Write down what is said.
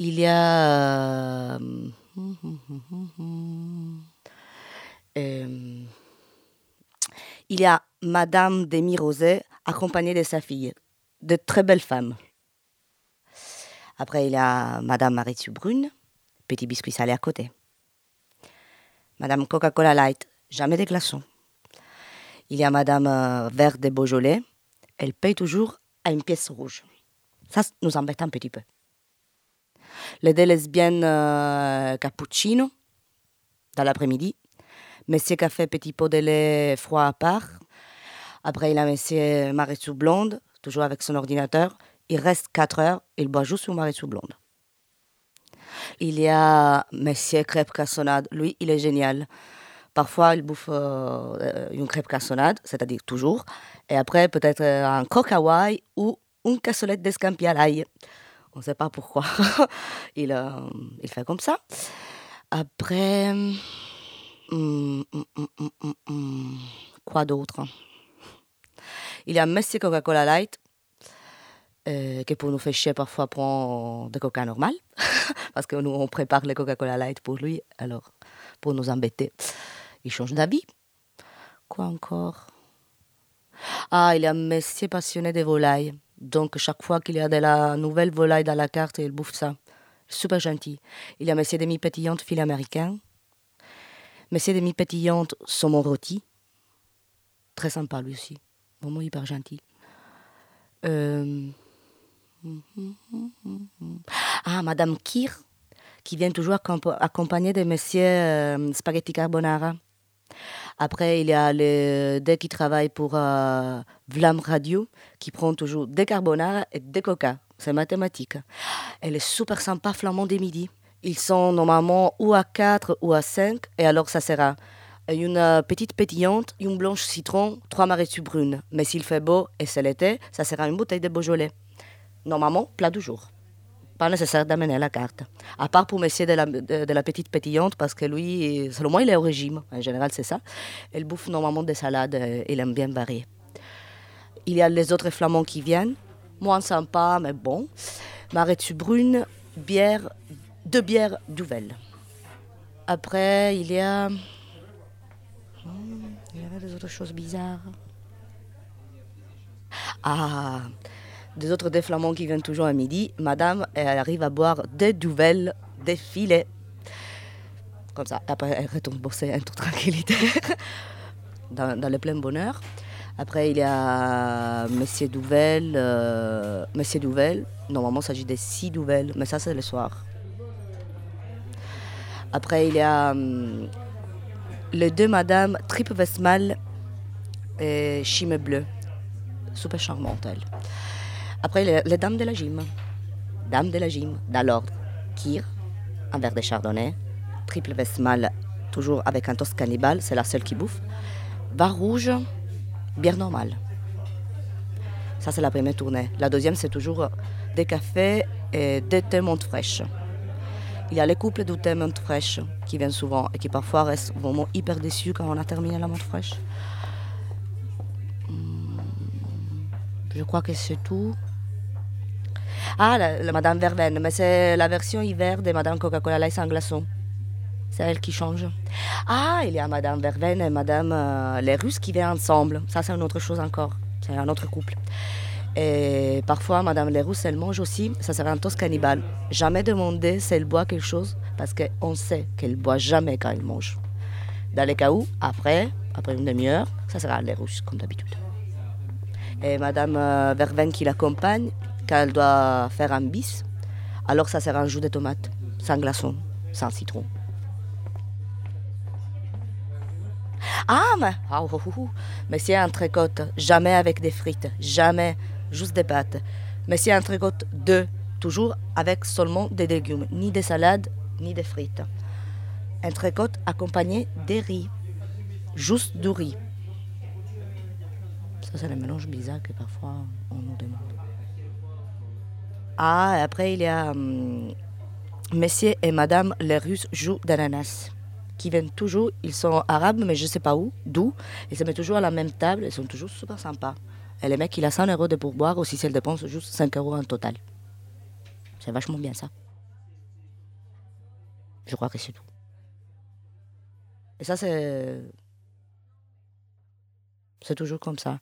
il y a. euh, euh, il y a Madame Demi Rosé accompagnée de sa fille, de très belles femmes. Après, il y a Madame Maritzu Brune, petit biscuit salé à côté. Madame Coca-Cola Light, jamais des glaçons. Il y a Madame euh, Vert de Beaujolais, elle paye toujours à une pièce rouge. Ça nous embête un petit peu. Les deux lesbiennes euh, cappuccino dans l'après-midi. Monsieur café petit pot de lait froid à part. Après, il a Monsieur Marisou blonde, toujours avec son ordinateur. Il reste 4 heures, il boit juste son Marisou blonde. Il y a Monsieur crêpe cassonade. Lui, il est génial. Parfois, il bouffe euh, une crêpe cassonade, c'est-à-dire toujours. Et après, peut-être euh, un Hawaï ou une cassolette d'escampi à l'ail. On ne sait pas pourquoi. il, euh, il fait comme ça. Après, hum, hum, hum, quoi d'autre? Il y a Messi Coca-Cola Light, euh, qui pour nous faire chier parfois prend des coca normal, parce que nous on prépare les Coca-Cola Light pour lui, alors pour nous embêter, il change d'avis. Quoi encore? Ah, il y a Messi passionné des volailles. Donc, chaque fois qu'il y a de la nouvelle volaille dans la carte, il bouffe ça. Super gentil. Il y a Messi demi-pétillante fil américain. Messi demi-pétillante saumon rôti. Très sympa lui aussi. Vraiment hyper gentil. Euh, Ah, Madame Kir, qui vient toujours accomp- accompagnée de Monsieur euh, Spaghetti Carbonara. Après, il y a les deux qui travaillent pour euh, Vlam Radio, qui prend toujours des carbonara et des coca. C'est mathématique. Elle est super sympa, flamand des midi. Ils sont normalement ou à 4 ou à 5, et alors ça sera une euh, petite pétillante, une blanche citron, trois maréchaux brunes. Mais s'il fait beau et c'est l'été, ça sera une bouteille de Beaujolais. Normalement, plat du jour. Pas nécessaire d'amener la carte. À part pour monsieur de la, petite pétillante, parce que lui, selon moi, il est au régime. En général, c'est ça. Il bouffe normalement des salades, euh, il aime bien varier. Il y a les autres flamands qui viennent, moins sympa, mais bon. Marétu brune, bière, deux bières Douvel. Après, il y a. Hmm, Il y avait des autres choses bizarres. Ah, des autres des flamands qui viennent toujours à midi. Madame, elle arrive à boire des Douvel, des filets. Comme ça. Après, elle retourne bosser en toute tranquillité. dans, le plein bonheur. Après, il y a Monsieur Douvel. euh, Monsieur Douvel. Normalement, il s'agit de six Douvel, mais ça, c'est le soir. Après, il y a hum, les deux madames Triple Westmal et Chime Bleu. Super charmante, elle. Après, les, dames de la gym. Dames de la gym, dans. Kir, un verre de chardonnay. Triple Westmal, toujours avec un toast cannibale, c'est la seule qui bouffe. Bar rouge, bière normale. Ça, c'est la première tournée. La deuxième, c'est toujours des cafés et des thés menthe fraîche. Il y a les couples de thé menthe fraîche qui viennent souvent et qui parfois restent vraiment hyper déçus quand on a terminé la menthe fraîche. Hmm, Je crois que c'est tout. Ah, la, Madame Verveine, mais c'est la version hiver de Madame Coca-Cola Light sans glaçon. C'est elle qui change. Ah, il y a Madame Verveine et Madame euh, les Russes qui viennent ensemble. Ça, c'est une autre chose encore. C'est un autre couple. Et parfois, Madame les Russes, elle mange aussi. Ça sera un toast cannibale. Jamais demander si elle boit quelque chose parce qu'on sait qu'elle boit jamais quand elle mange. Dans les cas où, après, après une demi-heure, ça sera les Russes, comme d'habitude. Et Madame euh, Verveine qui l'accompagne, quand elle doit faire un bis, alors ça sera un jus de tomate, sans glaçon, sans citron. Ah, mais, ah, oh, oh, oh. mais c'est un tricote, jamais avec des frites, jamais, juste des pâtes. Mais c'est un tricote deux, toujours avec seulement des légumes, ni des salades, ni des frites. Un tricote accompagné des riz, juste du riz. Ça, c'est le mélange bizarre que parfois on nous demande. Ah, après, il y a hum, Monsieur et Madame les Russes jouent d'ananas qui viennent toujours, ils sont arabes, mais je ne sais pas où, d'où. Ils se mettent toujours à la même table, ils sont toujours super sympas. Et le mec, il a 100 euros de pourboire, ou si elle dépense juste 5 euros en total. C'est vachement bien ça. Je crois que c'est tout. Et ça, c'est. C'est toujours comme ça.